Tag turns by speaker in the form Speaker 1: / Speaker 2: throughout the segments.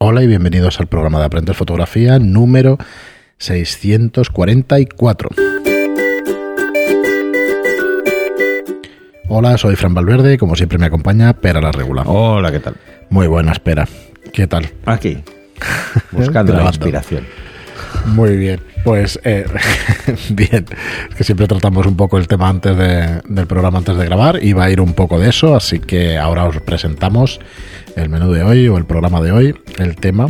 Speaker 1: Hola y bienvenidos al programa de Aprender Fotografía número 644. Hola, soy Fran Valverde y como siempre me acompaña Pera la Regular.
Speaker 2: Hola, ¿qué tal?
Speaker 1: Muy buena, espera. ¿Qué tal?
Speaker 2: Aquí, buscando la inspiración.
Speaker 1: Muy bien, pues eh, bien, que siempre tratamos un poco el tema antes del programa, antes de grabar, y va a ir un poco de eso, así que ahora os presentamos el menú de hoy o el programa de hoy, el tema.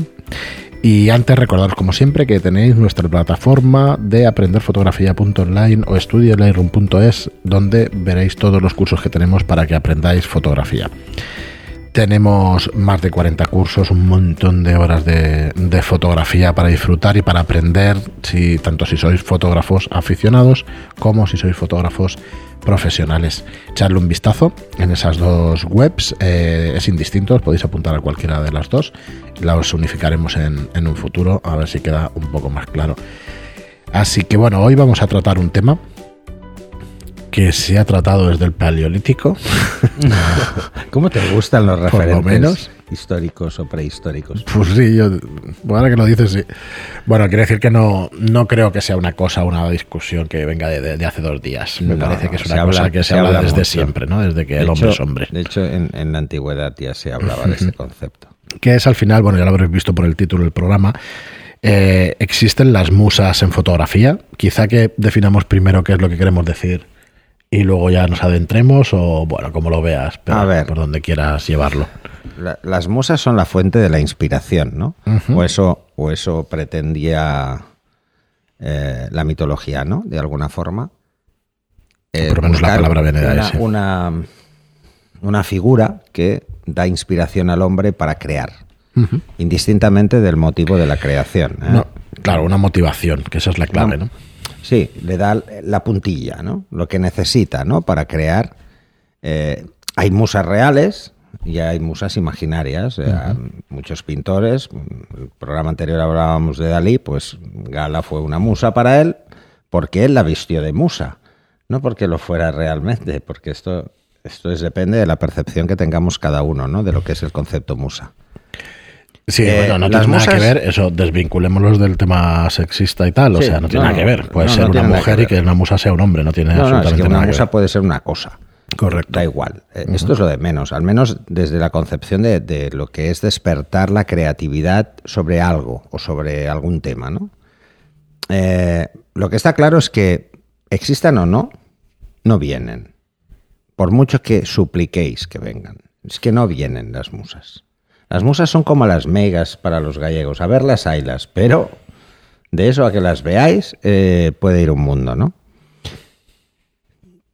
Speaker 1: Y antes recordaros como siempre que tenéis nuestra plataforma de aprenderfotografía.online o estudiolightroom.es donde veréis todos los cursos que tenemos para que aprendáis fotografía. Tenemos más de 40 cursos, un montón de horas de, fotografía para disfrutar y para aprender, si, tanto si sois fotógrafos aficionados como si sois fotógrafos profesionales. Echarle un vistazo en esas dos webs, eh, es indistinto, os podéis apuntar a cualquiera de las dos, las unificaremos en, en un futuro, a ver si queda un poco más claro. Así que bueno, hoy vamos a tratar un tema que se ha tratado desde el Paleolítico.
Speaker 2: ¿Cómo te gustan los referentes menos. históricos o prehistóricos?
Speaker 1: Pues sí, yo, ahora que lo dices, sí. Bueno, quiere decir que no, no creo que sea una cosa, una discusión que venga de, hace dos días. Me parece que es una cosa que se, habla, desde siempre, ¿no? Desde que el hombre es hombre.
Speaker 2: De hecho, en, la antigüedad ya se hablaba de ese concepto.
Speaker 1: Que es al final, bueno, ya lo habréis visto por el título del programa, eh, existen las musas en fotografía. Quizá que definamos primero qué es lo que queremos decir y luego ya nos adentremos o bueno, como lo veas, pero por donde quieras llevarlo.
Speaker 2: las musas son la fuente de la inspiración, ¿no? O eso o eso pretendía eh, la mitología, ¿no? De alguna forma.
Speaker 1: por lo menos la palabra viene de
Speaker 2: una, una, una, figura que da inspiración al hombre para crear, indistintamente del motivo de la creación. ¿eh?
Speaker 1: claro, una motivación, que esa es la clave, ¿no?
Speaker 2: Sí, le da la puntilla, ¿no? Lo que necesita, ¿no? Para crear. Eh, hay musas reales y hay musas imaginarias. Muchos pintores, el programa anterior hablábamos de Dalí, pues Gala fue una musa para él porque él la vistió de musa, no porque lo fuera realmente, porque esto, esto es, depende de la percepción que tengamos cada uno, ¿no? De lo que es el concepto musa.
Speaker 1: Sí, eh, bueno, no tiene nada que ver, eso, desvinculémoslos del tema sexista y tal, o sea, no tiene nada que ver. Puede ser una mujer y que una musa sea un hombre, no tiene absolutamente es que
Speaker 2: una musa puede ser una cosa.
Speaker 1: Correcto.
Speaker 2: Da igual. Eh, esto es lo de menos, al menos desde la concepción de, lo que es despertar la creatividad sobre algo o sobre algún tema, ¿no? Eh, lo que está claro es que existan o no, no vienen. Por mucho que supliquéis que vengan. Es que no vienen las musas. Las musas son como las megas para los gallegos. A verlas haylas, pero de eso a que las veáis eh, puede ir un mundo, ¿no?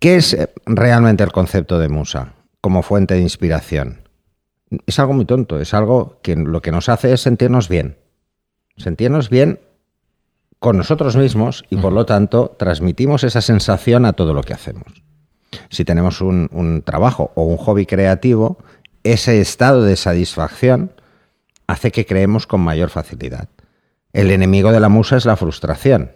Speaker 2: ¿Qué es eh, realmente el concepto de musa como fuente de inspiración? Es algo muy tonto, es algo que lo que nos hace es sentirnos bien. Sentirnos bien con nosotros mismos y por lo tanto transmitimos esa sensación a todo lo que hacemos. Si tenemos un trabajo o un hobby creativo, ese estado de satisfacción hace que creemos con mayor facilidad. El enemigo de la musa es la frustración.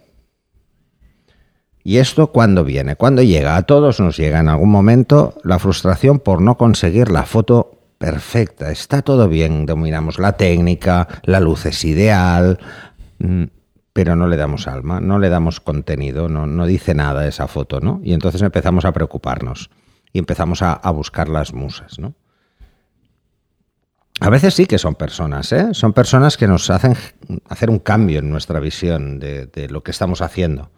Speaker 2: ¿Y esto cuándo viene? ¿Cuándo llega? A todos nos llega en algún momento la frustración por no conseguir la foto perfecta. Está todo bien, dominamos la técnica, la luz es ideal, mm, pero no le damos alma, no le damos contenido, no, no dice nada esa foto, ¿no? Y entonces empezamos a preocuparnos y empezamos a buscar las musas, ¿no? A veces sí que son personas, ¿eh? son personas que nos hacen hacer un cambio en nuestra visión de, lo que estamos haciendo,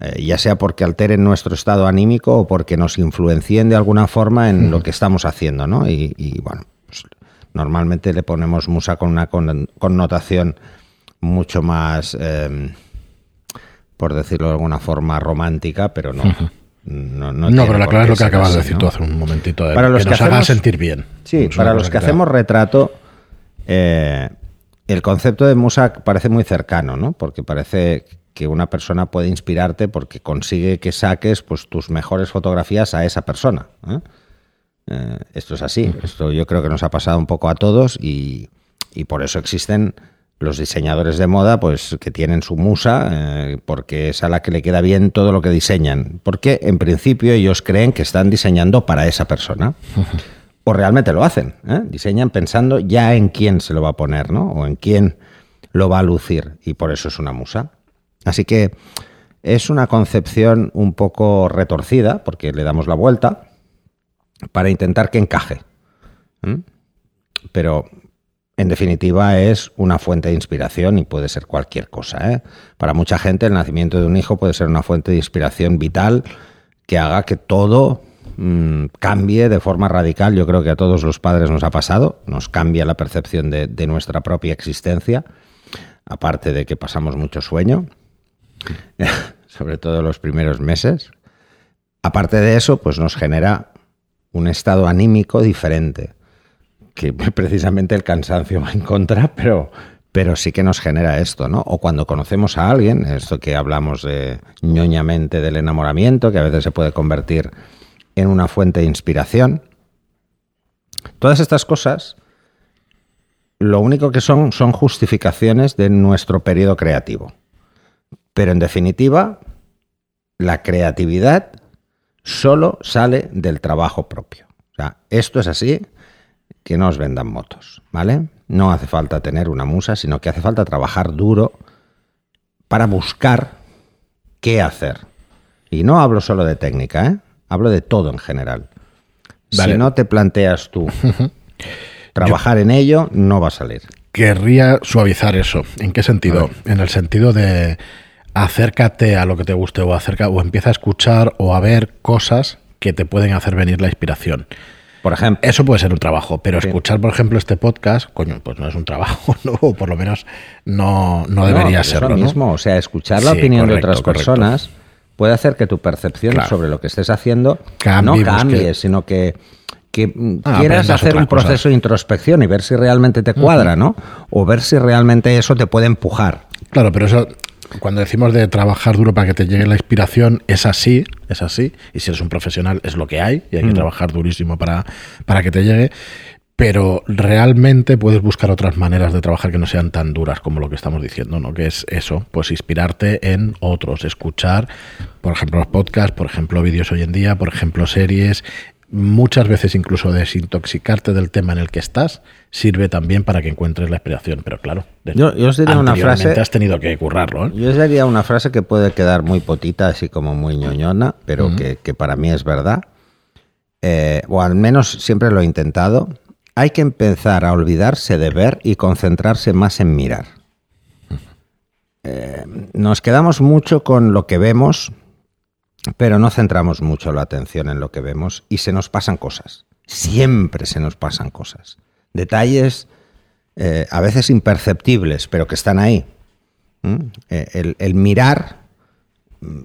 Speaker 2: eh, ya sea porque alteren nuestro estado anímico o porque nos influencien de alguna forma en lo que estamos haciendo, ¿no? Y, bueno, pues, normalmente le ponemos musa con una connotación mucho más, em, por decirlo de alguna forma, romántica, pero no.
Speaker 1: No, pero la clave es lo que acabas de decir tú hace un momentito.
Speaker 2: para los
Speaker 1: que, nos haga sentir bien.
Speaker 2: Sí, para los que, hacemos retrato, eh, el concepto de musa parece muy cercano, ¿no? Porque parece que una persona puede inspirarte porque consigue que saques pues, tus mejores fotografías a esa persona. ¿eh? Eh, esto es así. Esto yo creo que nos ha pasado un poco a todos y, y por eso existen los diseñadores de moda, pues que tienen su musa, eh, porque es a la que le queda bien todo lo que diseñan. Porque en principio ellos creen que están diseñando para esa persona. o realmente lo hacen. ¿eh? Diseñan pensando ya en quién se lo va a poner, ¿no? O en quién lo va a lucir. Y por eso es una musa. Así que es una concepción un poco retorcida, porque le damos la vuelta, para intentar que encaje. Pero en definitiva es una fuente de inspiración y puede ser cualquier cosa. ¿eh? Para mucha gente el nacimiento de un hijo puede ser una fuente de inspiración vital que haga que todo mm, cambie de forma radical. Yo creo que a todos los padres nos ha pasado, nos cambia la percepción de, de nuestra propia existencia, aparte de que pasamos mucho sueño, sobre todo los primeros meses. Aparte de eso, pues nos genera un estado anímico diferente que precisamente el cansancio va en contra, pero, pero sí que nos genera esto, ¿no? O cuando conocemos a alguien, esto que hablamos de ñoñamente del enamoramiento, que a veces se puede convertir en una fuente de inspiración. Todas estas cosas, lo único que son son justificaciones de nuestro periodo creativo. Pero en definitiva, la creatividad solo sale del trabajo propio. O sea, esto es así que no os vendan motos, ¿vale? No hace falta tener una musa, sino que hace falta trabajar duro para buscar qué hacer. Y no hablo solo de técnica, ¿eh? Hablo de todo en general. Si no te planteas tú trabajar en ello, no va a salir.
Speaker 1: Querría suavizar eso. ¿En qué sentido? En el sentido de acércate a lo que te guste o acerca o empieza a escuchar o a ver cosas que te pueden hacer venir la inspiración.
Speaker 2: Por ejemplo.
Speaker 1: Eso puede ser un trabajo, pero escuchar, por ejemplo, este podcast, coño, pues no es un trabajo, ¿no? o por lo menos no, no debería ser.
Speaker 2: lo mismo, o sea, escuchar la opinión de otras personas puede hacer que tu percepción sobre lo que estés haciendo no cambie, sino que, que ah, quieras hacer un proceso de introspección y ver si realmente te cuadra, ¿no? O ver si realmente eso te puede empujar.
Speaker 1: Claro, pero eso cuando decimos de trabajar duro para que te llegue la inspiración, es así, es así. Y si eres un profesional, es lo que hay y hay que mm. trabajar durísimo para, para que te llegue. Pero realmente puedes buscar otras maneras de trabajar que no sean tan duras como lo que estamos diciendo, ¿no? Que es eso, pues inspirarte en otros, escuchar, por ejemplo, los podcasts, por ejemplo, vídeos hoy en día, por ejemplo, series, muchas veces incluso desintoxicarte del tema en el que estás sirve también para que encuentres la inspiración. Pero claro,
Speaker 2: yo, yo os diría una frase.
Speaker 1: Has tenido que currarlo. ¿eh?
Speaker 2: Yo os diría una frase que puede quedar muy potita, así como muy ñoñona, pero que, para mí es verdad. Eh, o al menos siempre lo he intentado. Hay que empezar a olvidarse de ver y concentrarse más en mirar. Eh, nos quedamos mucho con lo que vemos pero no centramos mucho la atención en lo que vemos y se nos pasan cosas. Siempre se nos pasan cosas. Detalles eh, a veces imperceptibles, pero que están ahí. ¿Mm? Eh, el, mirar,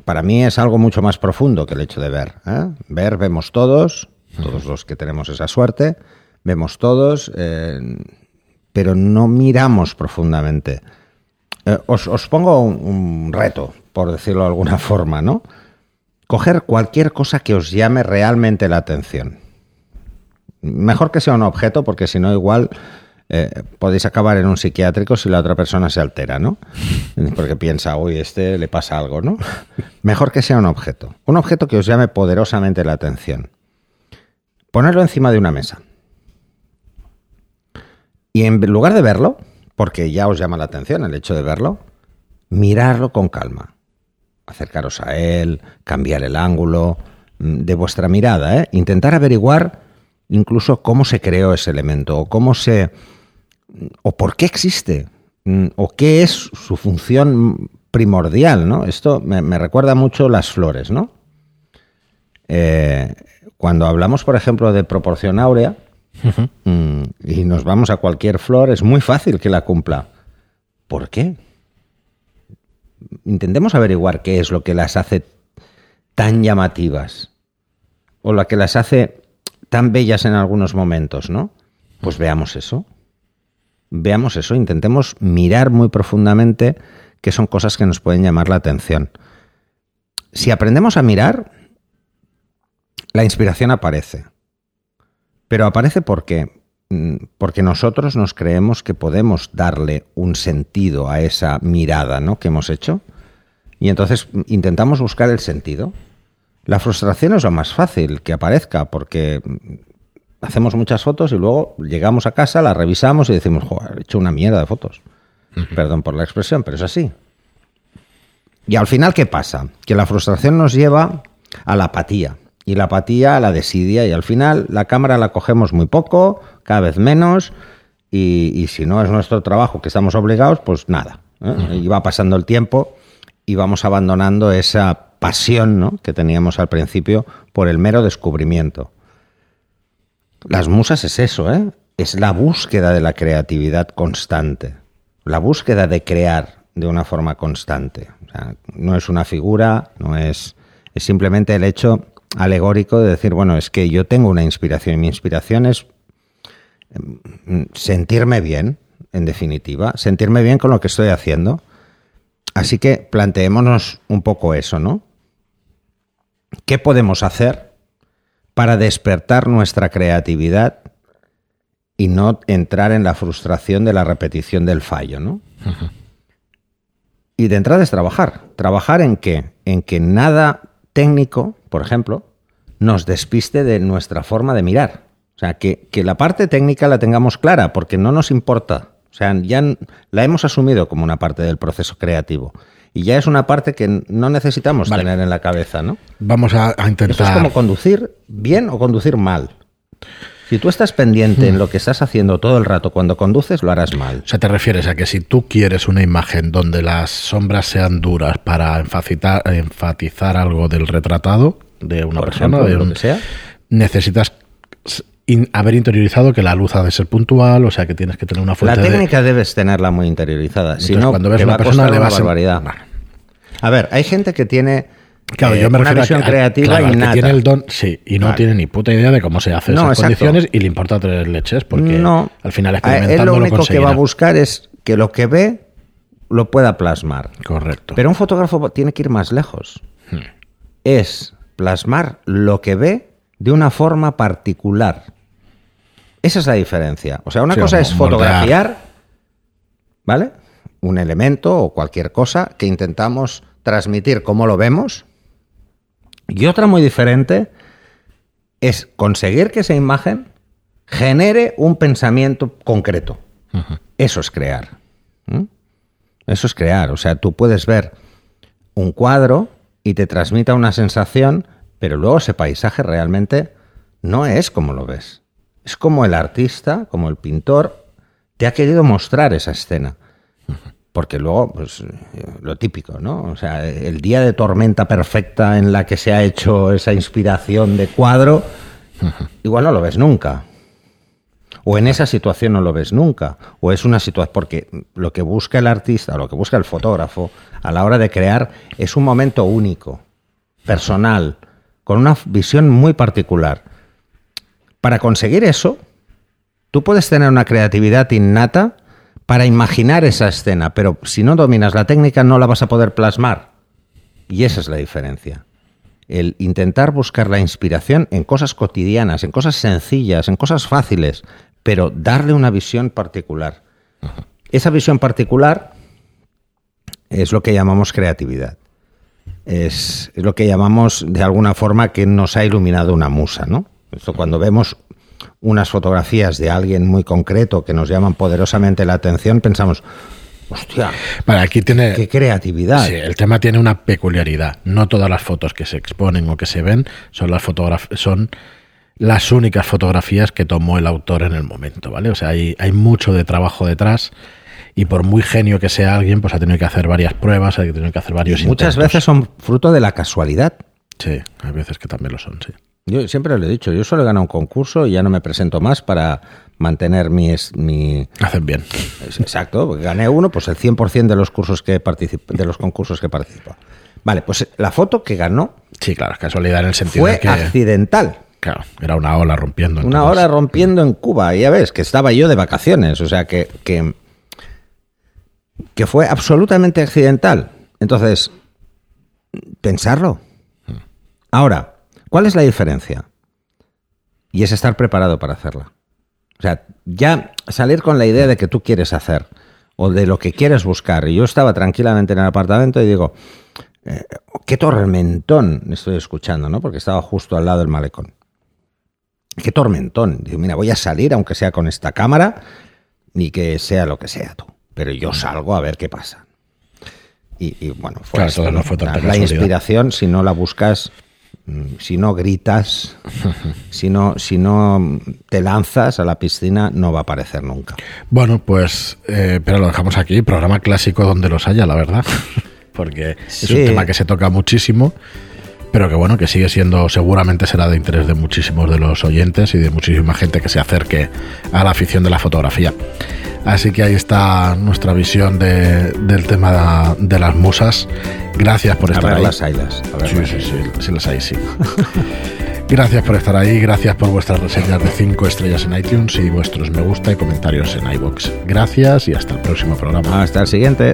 Speaker 2: para mí, es algo mucho más profundo que el hecho de ver. ¿eh? Ver, vemos todos, todos los que tenemos esa suerte, vemos todos, pero no miramos profundamente. Os, pongo un reto, por decirlo de alguna forma, ¿no? Coger cualquier cosa que os llame realmente la atención. Mejor que sea un objeto, porque si no, igual eh, podéis acabar en un psiquiátrico si la otra persona se altera, ¿no? Porque piensa, uy, este le pasa algo, ¿no? Mejor que sea un objeto. Un objeto que os llame poderosamente la atención. Ponerlo encima de una mesa. Y en lugar de verlo, porque ya os llama la atención el hecho de verlo, mirarlo con calma acercaros a él, cambiar el ángulo mm, de vuestra mirada, ¿eh? intentar averiguar incluso cómo se creó ese elemento o cómo se o por qué existe mm, o qué es su función primordial, ¿no? Esto me, recuerda mucho las flores, ¿no? Eh, cuando hablamos, por ejemplo, de proporción áurea mm, y nos vamos a cualquier flor, es muy fácil que la cumpla. ¿Por qué? Intentemos averiguar qué es lo que las hace tan llamativas o lo que las hace tan bellas en algunos momentos, ¿no? Pues veamos eso. Veamos eso, intentemos mirar muy profundamente qué son cosas que nos pueden llamar la atención. Si aprendemos a mirar, la inspiración aparece. Pero aparece porque porque nosotros nos creemos que podemos darle un sentido a esa mirada ¿no? que hemos hecho. Y entonces intentamos buscar el sentido. La frustración es lo más fácil que aparezca porque hacemos muchas fotos y luego llegamos a casa, las revisamos y decimos, joder, he hecho una mierda de fotos. Perdón por la expresión, pero es así. Y al final, ¿qué pasa? Que la frustración nos lleva a la apatía. Y la apatía la desidia. Y al final la cámara la cogemos muy poco, cada vez menos. Y, si no es nuestro trabajo que estamos obligados, pues nada. ¿eh? Y va pasando el tiempo y vamos abandonando esa pasión que teníamos al principio por el mero descubrimiento. Las musas es eso, ¿eh? es la búsqueda de la creatividad constante, la búsqueda de crear de una forma constante. no es una figura, no es, es simplemente el hecho alegórico de decir, bueno, es que yo tengo una inspiración y mi inspiración es mm, sentirme bien, en definitiva, sentirme bien con lo que estoy haciendo. Así que planteémonos un poco eso, ¿no? ¿Qué podemos hacer para despertar nuestra creatividad y no entrar en la frustración de la repetición del fallo, ¿no? Y de entrada es trabajar. ¿Trabajar en qué? En que nada técnico, por ejemplo, nos despiste de nuestra forma de mirar. O sea, que, que, la parte técnica la tengamos clara, porque no nos importa. O sea, ya la hemos asumido como una parte del proceso creativo. Y ya es una parte que no necesitamos tener en la cabeza, ¿no?
Speaker 1: Vamos a, intentar.
Speaker 2: es como conducir bien o conducir mal. Si tú estás pendiente en hmm. lo que estás haciendo todo el rato cuando conduces, lo harás mal.
Speaker 1: O sea, te refieres a que si tú quieres una imagen donde las sombras sean duras para enfatizar, enfatizar algo del retratado de una persona, de donde sea, necesitas haber interiorizado que la luz ha de ser puntual, o sea que tienes que tener una fuente.
Speaker 2: La técnica debes tenerla muy interiorizada. si no, cuando ves una persona le va a barbaridad. A ver, hay gente que tiene
Speaker 1: Claro, yo eh, me una visión creativa y nada. tiene el don, sí, y no tiene ni puta idea de cómo se hace esas condiciones y le importa tres leches porque al final experimentando
Speaker 2: lo único que va a buscar es que lo que ve lo pueda plasmar.
Speaker 1: Correcto.
Speaker 2: Pero un fotógrafo tiene que ir más lejos. Hmm. Es plasmar lo que ve de una forma particular. Esa es la diferencia. O sea, una cosa es fotografiar, ¿vale? Un elemento o cualquier cosa que intentamos transmitir como lo vemos. Y otra muy diferente es conseguir que esa imagen genere un pensamiento concreto. Eso es crear. Eso es crear. O sea, tú puedes ver un cuadro y te transmita una sensación, pero luego ese paisaje realmente no es como lo ves. Es como el artista, como el pintor, te ha querido mostrar esa escena. Porque luego, pues lo típico, ¿no? O sea, el día de tormenta perfecta en la que se ha hecho esa inspiración de cuadro, igual no lo ves nunca. O en esa situación no lo ves nunca. O es una situación. Porque lo que busca el artista, lo que busca el fotógrafo a la hora de crear es un momento único, personal, con una visión muy particular. Para conseguir eso, tú puedes tener una creatividad innata para imaginar esa escena, pero si no dominas la técnica no la vas a poder plasmar. Y esa es la diferencia. El intentar buscar la inspiración en cosas cotidianas, en cosas sencillas, en cosas fáciles, pero darle una visión particular. Esa visión particular es lo que llamamos creatividad. Es, es, lo que llamamos de alguna forma que nos ha iluminado una musa, ¿no? Esto cuando vemos unas fotografías de alguien muy concreto que nos llaman poderosamente la atención, pensamos, hostia,
Speaker 1: para aquí tiene,
Speaker 2: qué creatividad.
Speaker 1: Sí, el tema tiene una peculiaridad. No todas las fotos que se exponen o que se ven son las son las únicas fotografías que tomó el autor en el momento, ¿vale? O sea, hay, hay mucho de trabajo detrás y por muy genio que sea alguien, pues ha tenido que hacer varias pruebas, ha tenido que hacer varios
Speaker 2: Muchas veces son fruto de la casualidad.
Speaker 1: Sí, hay veces que también lo son, sí.
Speaker 2: Yo siempre lo he dicho, yo solo he ganado un concurso y ya no me presento más para mantener mi... mi...
Speaker 1: Hacen bien.
Speaker 2: Exacto, gané uno, pues el 100% de los, cursos que de los concursos que participo. Vale, pues la foto que ganó...
Speaker 1: Sí, claro, casualidad en el sentido
Speaker 2: fue
Speaker 1: de que...
Speaker 2: accidental.
Speaker 1: Claro, era una ola rompiendo.
Speaker 2: Una ola rompiendo en Cuba, y ya ves, que estaba yo de vacaciones, o sea que, que, que fue absolutamente accidental. Entonces, pensarlo. Mm. Ahora, ¿Cuál es la diferencia? Y es estar preparado para hacerla. O sea, ya salir con la idea de que tú quieres hacer o de lo que quieres buscar. Y yo estaba tranquilamente en el apartamento y digo, eh, qué tormentón estoy escuchando, ¿no? Porque estaba justo al lado del malecón. qué tormentón. Digo, mira, voy a salir aunque sea con esta cámara ni que sea lo que sea tú. Pero yo salgo a ver qué pasa. Y, y bueno, fue
Speaker 1: Claro,
Speaker 2: la, inspiración, si no la buscas, mm, si no gritas, si no, si no te lanzas a la piscina, no va a aparecer nunca.
Speaker 1: Bueno, pues, eh, pero lo dejamos aquí, programa clásico donde los haya, la verdad, porque es un tema que se toca muchísimo, pero que bueno, que sigue siendo, seguramente será de interés de muchísimos de los oyentes y de muchísima gente que se acerque a la afición de la fotografía. Así que ahí está nuestra visión de- del tema de las musas. Gracias por
Speaker 2: A
Speaker 1: estar
Speaker 2: ver
Speaker 1: ahí.
Speaker 2: las ailas. A ver
Speaker 1: Sí,
Speaker 2: las
Speaker 1: sí, sí, sí las hay, sí. Gracias por estar ahí, gracias por vuestras reseñas de 5 estrellas en iTunes y vuestros me gusta y comentarios en iBox. Gracias y hasta el próximo programa.
Speaker 2: Hasta el siguiente.